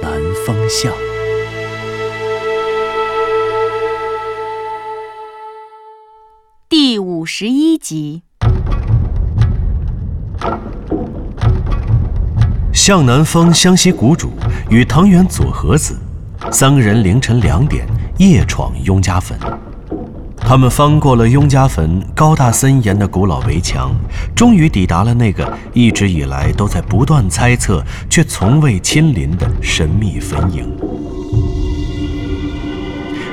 南风向》。第五十一集，向南风湘西谷主与藤原佐和子三个人凌晨两点夜闯雍家坟。他们翻过了雍家坟高大森严的古老围墙，终于抵达了那个一直以来都在不断猜测却从未亲临的神秘坟茔。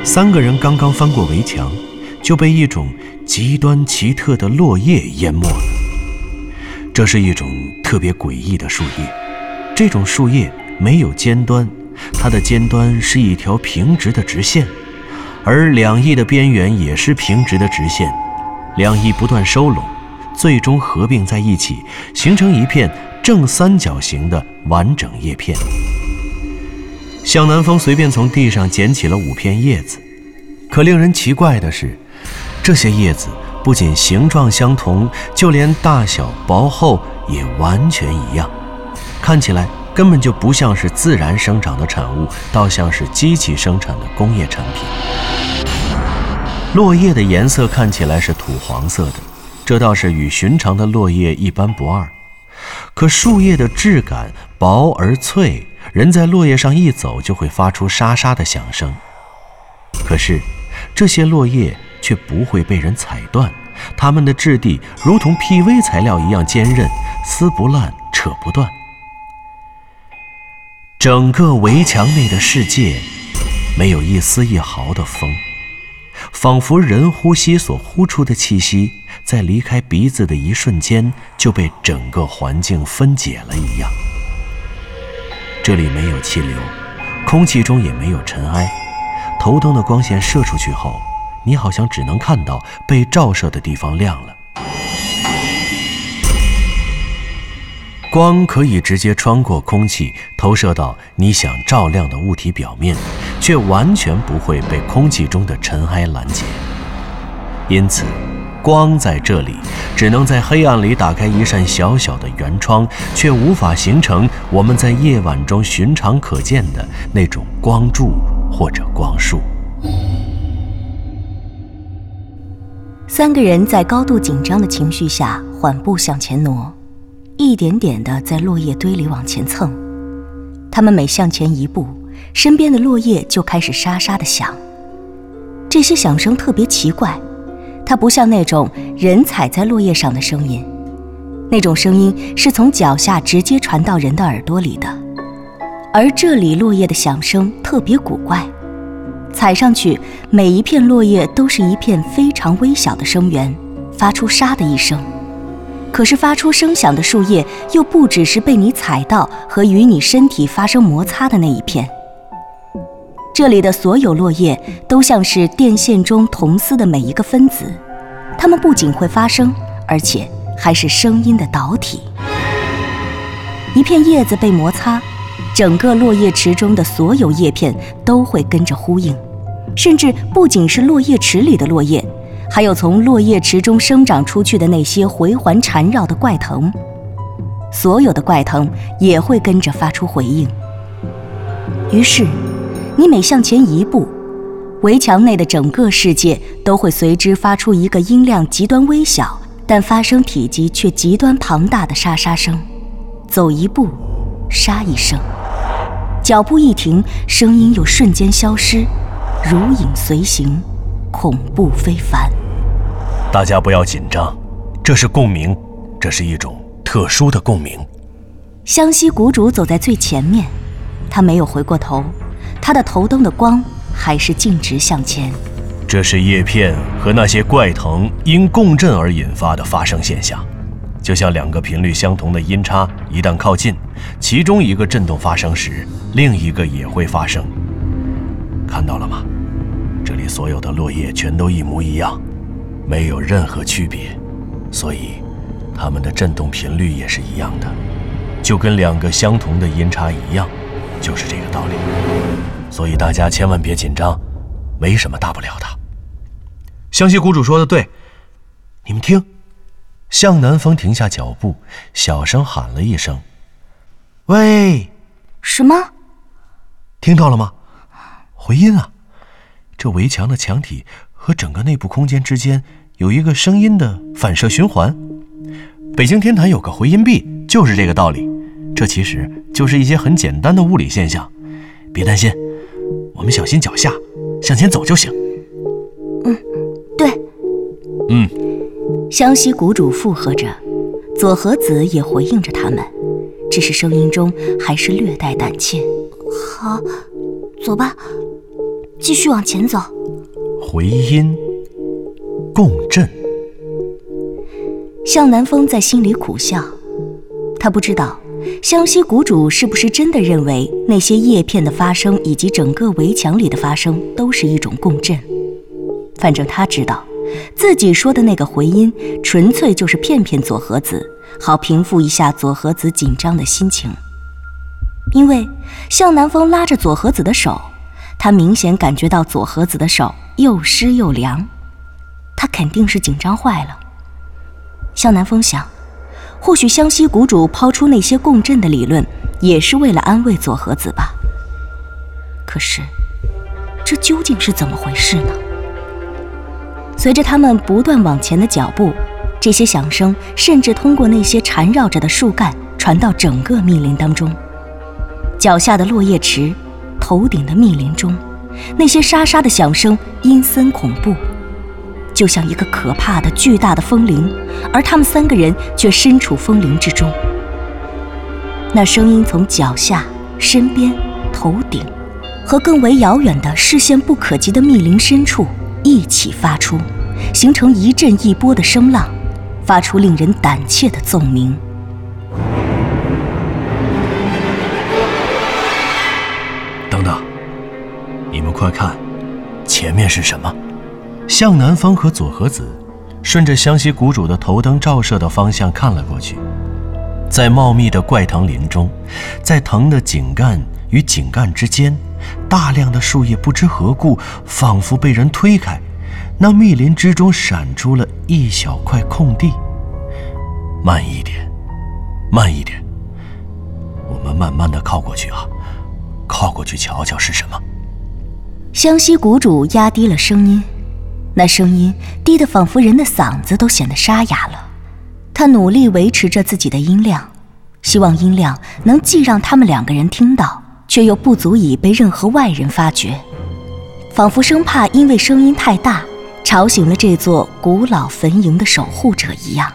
三个人刚刚翻过围墙，就被一种极端奇特的落叶淹没了。这是一种特别诡异的树叶，这种树叶没有尖端，它的尖端是一条平直的直线，而两翼的边缘也是平直的直线，两翼不断收拢，最终合并在一起，形成一片正三角形的完整叶片。向南风随便从地上捡起了五片叶子，可令人奇怪的是，这些叶子不仅形状相同，就连大小、薄厚也完全一样，看起来根本就不像是自然生长的产物，倒像是机器生产的工业产品。落叶的颜色看起来是土黄色的，这倒是与寻常的落叶一般不二。可树叶的质感薄而脆，人在落叶上一走就会发出沙沙的响声。可是，这些落叶却不会被人踩断，它们的质地如同 PV 材料一样坚韧，撕不烂，扯不断。整个围墙内的世界，没有一丝一毫的风，仿佛人呼吸所呼出的气息，在离开鼻子的一瞬间就被整个环境分解了一样。这里没有气流，空气中也没有尘埃。头灯的光线射出去后，你好像只能看到被照射的地方亮了。光可以直接穿过空气，投射到你想照亮的物体表面，却完全不会被空气中的尘埃拦截。因此，光在这里只能在黑暗里打开一扇小小的圆窗，却无法形成我们在夜晚中寻常可见的那种光柱或者光束。三个人在高度紧张的情绪下缓步向前挪，一点点的在落叶堆里往前蹭。他们每向前一步，身边的落叶就开始沙沙的响。这些响声特别奇怪，它不像那种人踩在落叶上的声音，那种声音是从脚下直接传到人的耳朵里的。而这里落叶的响声特别古怪。踩上去，每一片落叶都是一片非常微小的声源，发出沙的一声。可是发出声响的树叶又不只是被你踩到和与你身体发生摩擦的那一片。这里的所有落叶都像是电线中铜丝的每一个分子，它们不仅会发声，而且还是声音的导体。一片叶子被摩擦。整个落叶池中的所有叶片都会跟着呼应，甚至不仅是落叶池里的落叶，还有从落叶池中生长出去的那些回环缠绕的怪藤，所有的怪藤也会跟着发出回应。于是，你每向前一步，围墙内的整个世界都会随之发出一个音量极端微小，但发声体积却极端庞大的沙沙声。走一步，沙一声。脚步一停，声音又瞬间消失，如影随形，恐怖非凡。大家不要紧张，这是共鸣，这是一种特殊的共鸣。湘西谷主走在最前面，他没有回过头，他的头灯的光还是径直向前。这是叶片和那些怪藤因共振而引发的发生现象。就像两个频率相同的音叉，一旦靠近，其中一个震动发生时，另一个也会发生。看到了吗？这里所有的落叶全都一模一样，没有任何区别，所以它们的振动频率也是一样的，就跟两个相同的音叉一样，就是这个道理。所以大家千万别紧张，没什么大不了的。湘西谷主说的对，你们听。向南风停下脚步，小声喊了一声：“喂，什么？听到了吗？回音啊！这围墙的墙体和整个内部空间之间有一个声音的反射循环。北京天坛有个回音壁，就是这个道理。这其实就是一些很简单的物理现象。别担心，我们小心脚下，向前走就行。嗯，对，嗯。”湘西谷主附和着，左和子也回应着他们，只是声音中还是略带胆怯。好，走吧，继续往前走。回音，共振。向南风在心里苦笑，他不知道湘西谷主是不是真的认为那些叶片的发生以及整个围墙里的发生都是一种共振。反正他知道。自己说的那个回音，纯粹就是骗骗左和子，好平复一下左和子紧张的心情。因为向南风拉着左和子的手，他明显感觉到左和子的手又湿又凉，他肯定是紧张坏了。向南风想，或许湘西谷主抛出那些共振的理论，也是为了安慰左和子吧。可是，这究竟是怎么回事呢？随着他们不断往前的脚步，这些响声甚至通过那些缠绕着的树干传到整个密林当中。脚下的落叶池，头顶的密林中，那些沙沙的响声阴森恐怖，就像一个可怕的巨大的风铃，而他们三个人却身处风铃之中。那声音从脚下、身边、头顶，和更为遥远的视线不可及的密林深处。一起发出，形成一阵一波的声浪，发出令人胆怯的奏鸣。你们快看，前面是什么？向南风和左和子顺着湘西谷主的头灯照射的方向看了过去，在茂密的怪藤林中，在藤的茎干与茎干之间。大量的树叶不知何故，仿佛被人推开，那密林之中闪出了一小块空地。慢一点，慢一点，我们慢慢的靠过去啊，靠过去瞧瞧是什么。湘西谷主压低了声音，那声音低得仿佛人的嗓子都显得沙哑了。他努力维持着自己的音量，希望音量能既让他们两个人听到。却又不足以被任何外人发觉，仿佛生怕因为声音太大吵醒了这座古老坟茔的守护者一样。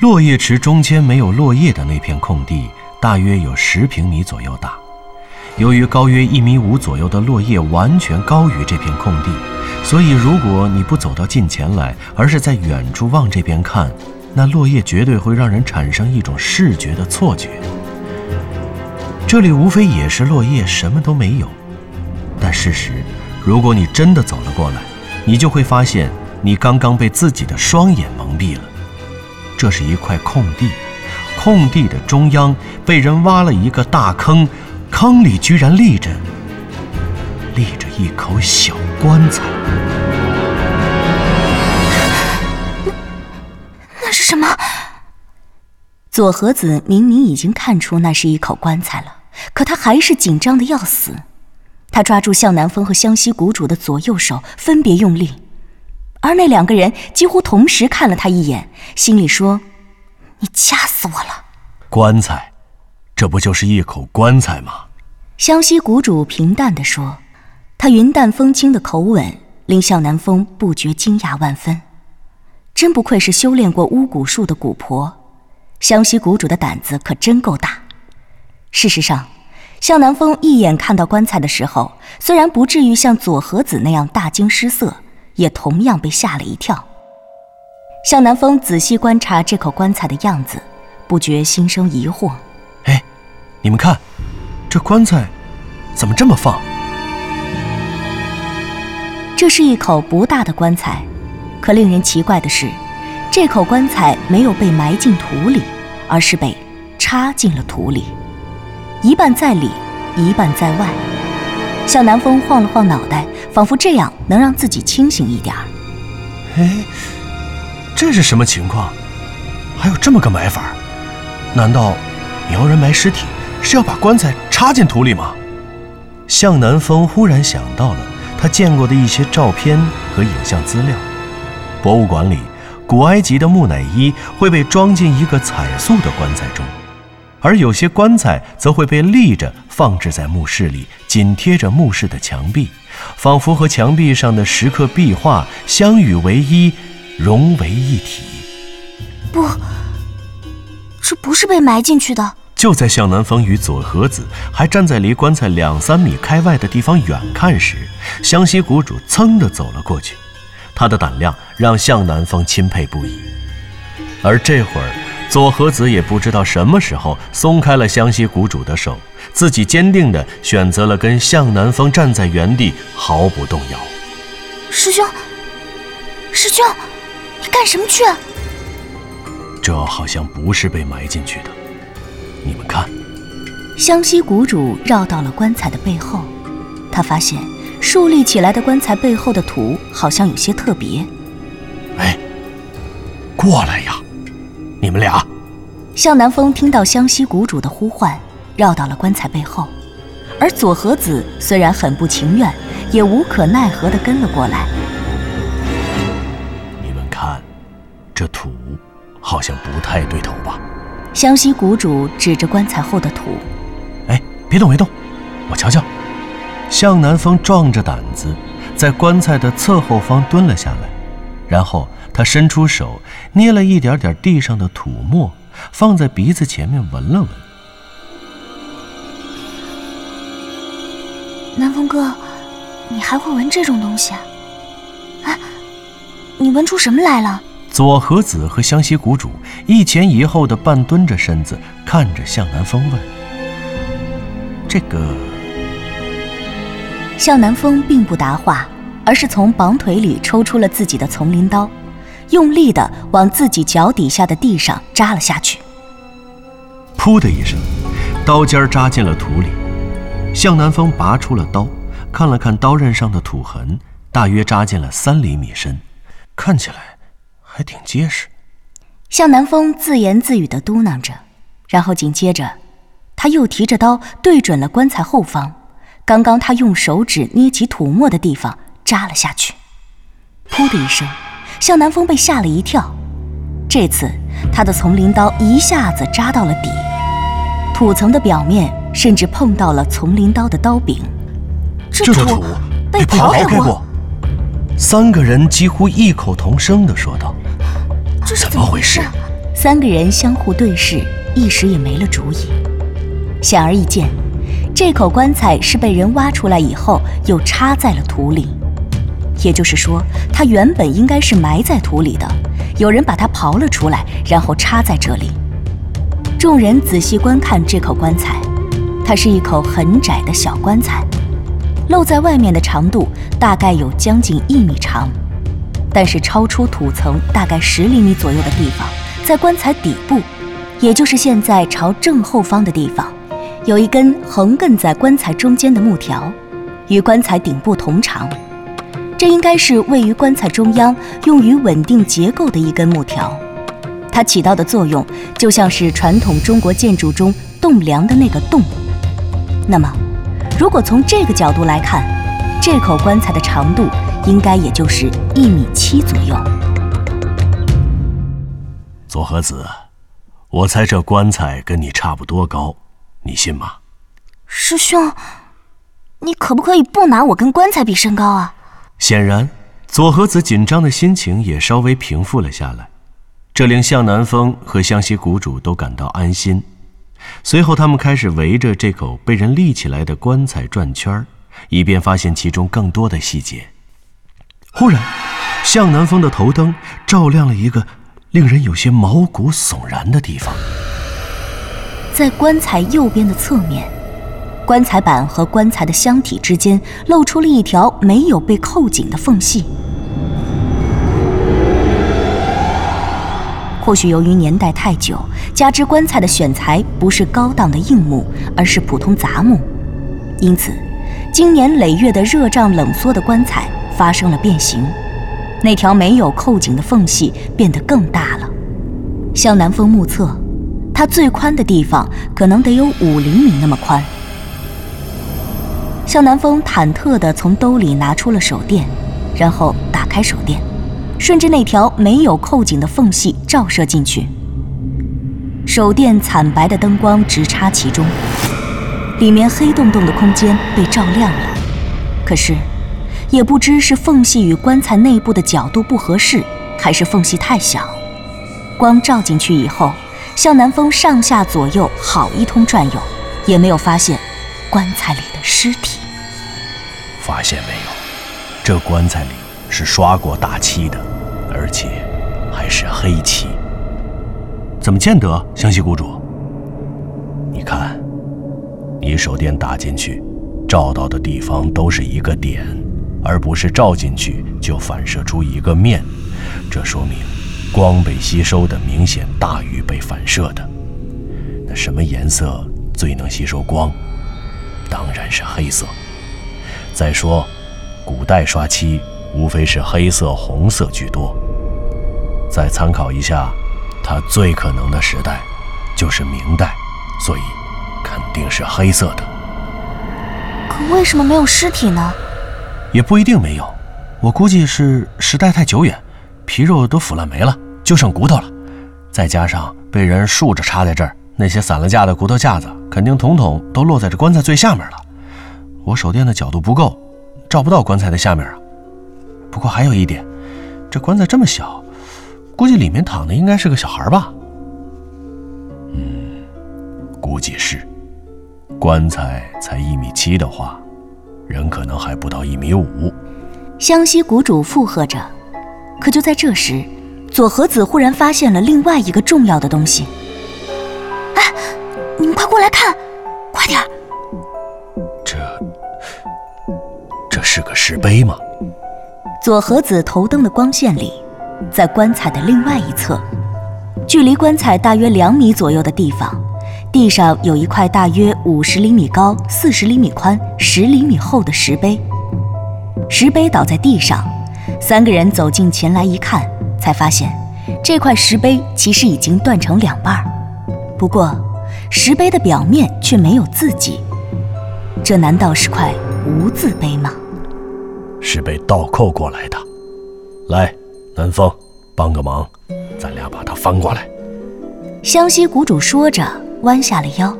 落叶池中间没有落叶的那片空地，大约有十平米左右大。由于高约一米五左右的落叶完全高于这片空地，所以如果你不走到近前来，而是在远处往这边看，那落叶绝对会让人产生一种视觉的错觉。这里无非也是落叶，什么都没有。但事实，如果你真的走了过来，你就会发现，你刚刚被自己的双眼蒙蔽了。这是一块空地，空地的中央被人挖了一个大坑，坑里居然立着，立着一口小棺材。那那是什么？左和子明明已经看出那是一口棺材了，可他还是紧张的要死。他抓住向南风和湘西谷主的左右手，分别用力，而那两个人几乎同时看了他一眼，心里说：“你掐死我了。”棺材，这不就是一口棺材吗？湘西谷主平淡地说，他云淡风轻的口吻令向南风不觉惊讶万分。真不愧是修炼过巫蛊术的蛊婆。湘西谷主的胆子可真够大。事实上，向南风一眼看到棺材的时候，虽然不至于像左和子那样大惊失色，也同样被吓了一跳。向南风仔细观察这口棺材的样子，不觉心生疑惑。哎，你们看，这棺材怎么这么放？这是一口不大的棺材，可令人奇怪的是，这口棺材没有被埋进土里，而是被插进了土里，一半在里，一半在外。向南风晃了晃脑袋，仿佛这样能让自己清醒一点儿。哎，这是什么情况？还有这么个埋法？难道苗人埋尸体是要把棺材插进土里吗？向南风忽然想到了。他见过的一些照片和影像资料，博物馆里古埃及的木乃伊会被装进一个彩塑的棺材中，而有些棺材则会被立着放置在墓室里，紧贴着墓室的墙壁，仿佛和墙壁上的石刻壁画相与为一，融为一体。不，这不是被埋进去的。就在向南风与左和子还站在离棺材两三米开外的地方远看时，湘西谷主噌地走了过去。他的胆量让向南风钦佩不已。而这会儿，左和子也不知道什么时候松开了湘西谷主的手，自己坚定地选择了跟向南风站在原地，毫不动摇。师兄，师兄，你干什么去？这好像不是被埋进去的。你们看，湘西谷主绕到了棺材的背后，他发现竖立起来的棺材背后的土好像有些特别。哎，过来呀，你们俩！向南风听到湘西谷主的呼唤，绕到了棺材背后，而左和子虽然很不情愿，也无可奈何地跟了过来。你们看，这土好像不太对头吧？湘西谷主指着棺材后的土，哎，别动，别动，我瞧瞧。向南风壮着胆子在棺材的侧后方蹲了下来，然后他伸出手捏了一点点地上的土沫，放在鼻子前面闻了闻。南风哥，你还会闻这种东西啊？啊，你闻出什么来了？左和子和湘西谷主一前一后的半蹲着身子，看着向南风问：“这个？”向南风并不答话，而是从绑腿里抽出了自己的丛林刀，用力的往自己脚底下的地上扎了下去。噗的一声，刀尖扎进了土里。向南风拔出了刀，看了看刀刃上的土痕，大约扎进了三厘米深，看起来。还挺结实，向南风自言自语的嘟囔着，然后紧接着，他又提着刀对准了棺材后方，刚刚他用手指捏起土沫的地方扎了下去。噗的一声，向南风被吓了一跳，这次他的丛林刀一下子扎到了底，土层的表面甚至碰到了丛林刀的刀柄。这土被刨开过。三个人几乎异口同声地说道。这是怎么回事？三个人相互对视，一时也没了主意。显而易见，这口棺材是被人挖出来以后又插在了土里，也就是说，它原本应该是埋在土里的，有人把它刨了出来，然后插在这里。众人仔细观看这口棺材，它是一口很窄的小棺材，露在外面的长度大概有将近一米长。但是超出土层大概十厘米左右的地方，在棺材底部，也就是现在朝正后方的地方，有一根横亘在棺材中间的木条，与棺材顶部同长。这应该是位于棺材中央，用于稳定结构的一根木条。它起到的作用，就像是传统中国建筑中栋梁的那个洞。那么，如果从这个角度来看，这口棺材的长度。应该也就是一米七左右。左和子，我猜这棺材跟你差不多高，你信吗？师兄，你可不可以不拿我跟棺材比身高啊？显然，左和子紧张的心情也稍微平复了下来，这令向南风和湘西谷主都感到安心。随后，他们开始围着这口被人立起来的棺材转圈以便发现其中更多的细节。忽然，向南风的头灯照亮了一个令人有些毛骨悚然的地方，在棺材右边的侧面，棺材板和棺材的箱体之间露出了一条没有被扣紧的缝隙。或许由于年代太久，加之棺材的选材不是高档的硬木，而是普通杂木，因此，经年累月的热胀冷缩的棺材发生了变形，那条没有扣紧的缝隙变得更大了。向南风目测，它最宽的地方可能得有五厘米那么宽。向南风忐忑地从兜里拿出了手电，然后打开手电。顺着那条没有扣紧的缝隙照射进去，手电惨白的灯光直插其中，里面黑洞洞的空间被照亮了。可是，也不知是缝隙与棺材内部的角度不合适，还是缝隙太小，光照进去以后，向南风上下左右好一通转悠，也没有发现棺材里的尸体。发现没有？这棺材里。是刷过大漆的，而且还是黑漆。怎么见得，湘西谷主？你看，你手电打进去，照到的地方都是一个点，而不是照进去就反射出一个面。这说明光被吸收的明显大于被反射的。那什么颜色最能吸收光？当然是黑色。再说，古代刷漆。无非是黑色、红色居多。再参考一下，它最可能的时代就是明代，所以肯定是黑色的。可为什么没有尸体呢？也不一定没有，我估计是时代太久远，皮肉都腐烂没了，就剩骨头了。再加上被人竖着插在这儿，那些散了架的骨头架子肯定统统都落在这棺材最下面了。我手电的角度不够，照不到棺材的下面啊。不过还有一点，这棺材这么小，估计里面躺的应该是个小孩吧。嗯，估计是。棺材才一米七的话，人可能还不到一米五。湘西谷主附和着，可就在这时，左和子忽然发现了另外一个重要的东西。哎，你们快过来看，快点儿！这，这是个石碑吗？左和子头灯的光线里，在棺材的另外一侧，距离棺材大约两米左右的地方，地上有一块大约五十厘米高、四十厘米宽、十厘米厚的石碑。石碑倒在地上，三个人走近前来一看，才发现这块石碑其实已经断成两半。不过，石碑的表面却没有字迹，这难道是块无字碑吗？是被倒扣过来的。来，南风，帮个忙，咱俩把它翻过来。湘西谷主说着，弯下了腰。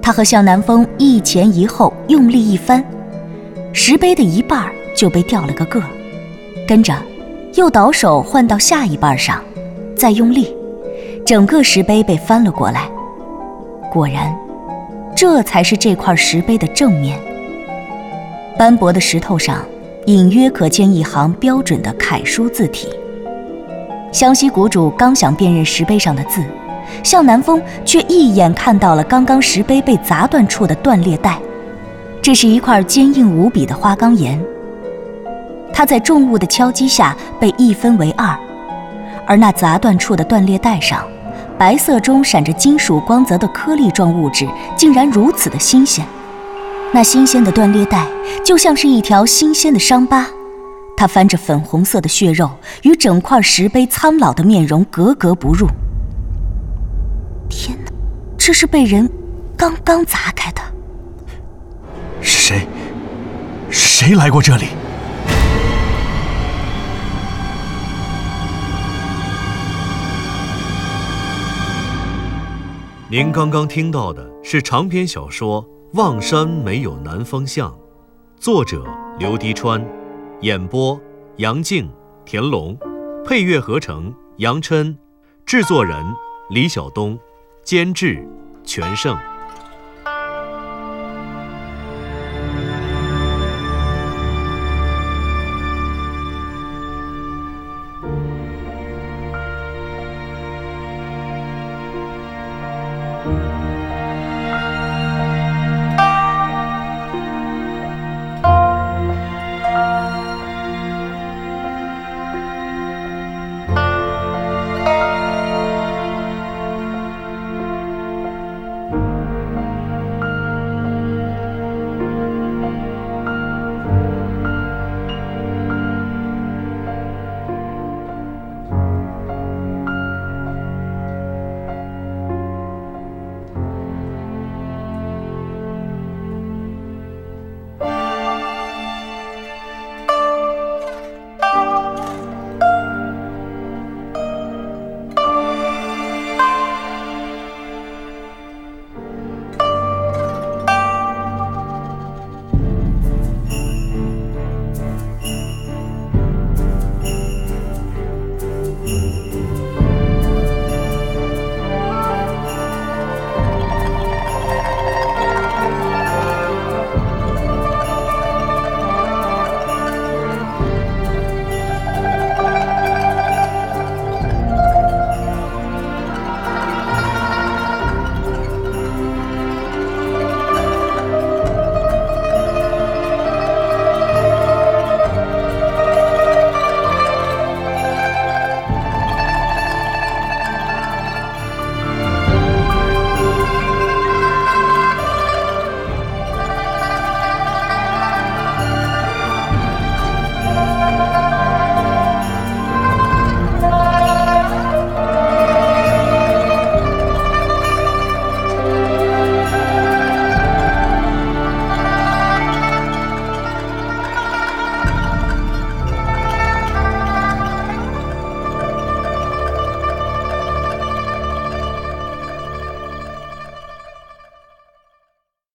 他和向南风一前一后用力一翻，石碑的一半就被掉了个个。跟着，又倒手换到下一半上，再用力，整个石碑被翻了过来。果然，这才是这块石碑的正面。斑驳的石头上。隐约可见一行标准的楷书字体。湘西谷主刚想辨认石碑上的字，向南风却一眼看到了刚刚石碑被砸断处的断裂带。这是一块坚硬无比的花岗岩，它在重物的敲击下被一分为二，而那砸断处的断裂带上，白色中闪着金属光泽的颗粒状物质，竟然如此的新鲜。那新鲜的断裂带就像是一条新鲜的伤疤，它翻着粉红色的血肉，与整块石碑苍老的面容格格不入。天哪，这是被人刚刚砸开的。是谁？谁来过这里？您刚刚听到的是长篇小说。望山没有南方向，作者刘迪川，演播杨静、田龙，配乐合成杨琛，制作人李晓东，监制全胜。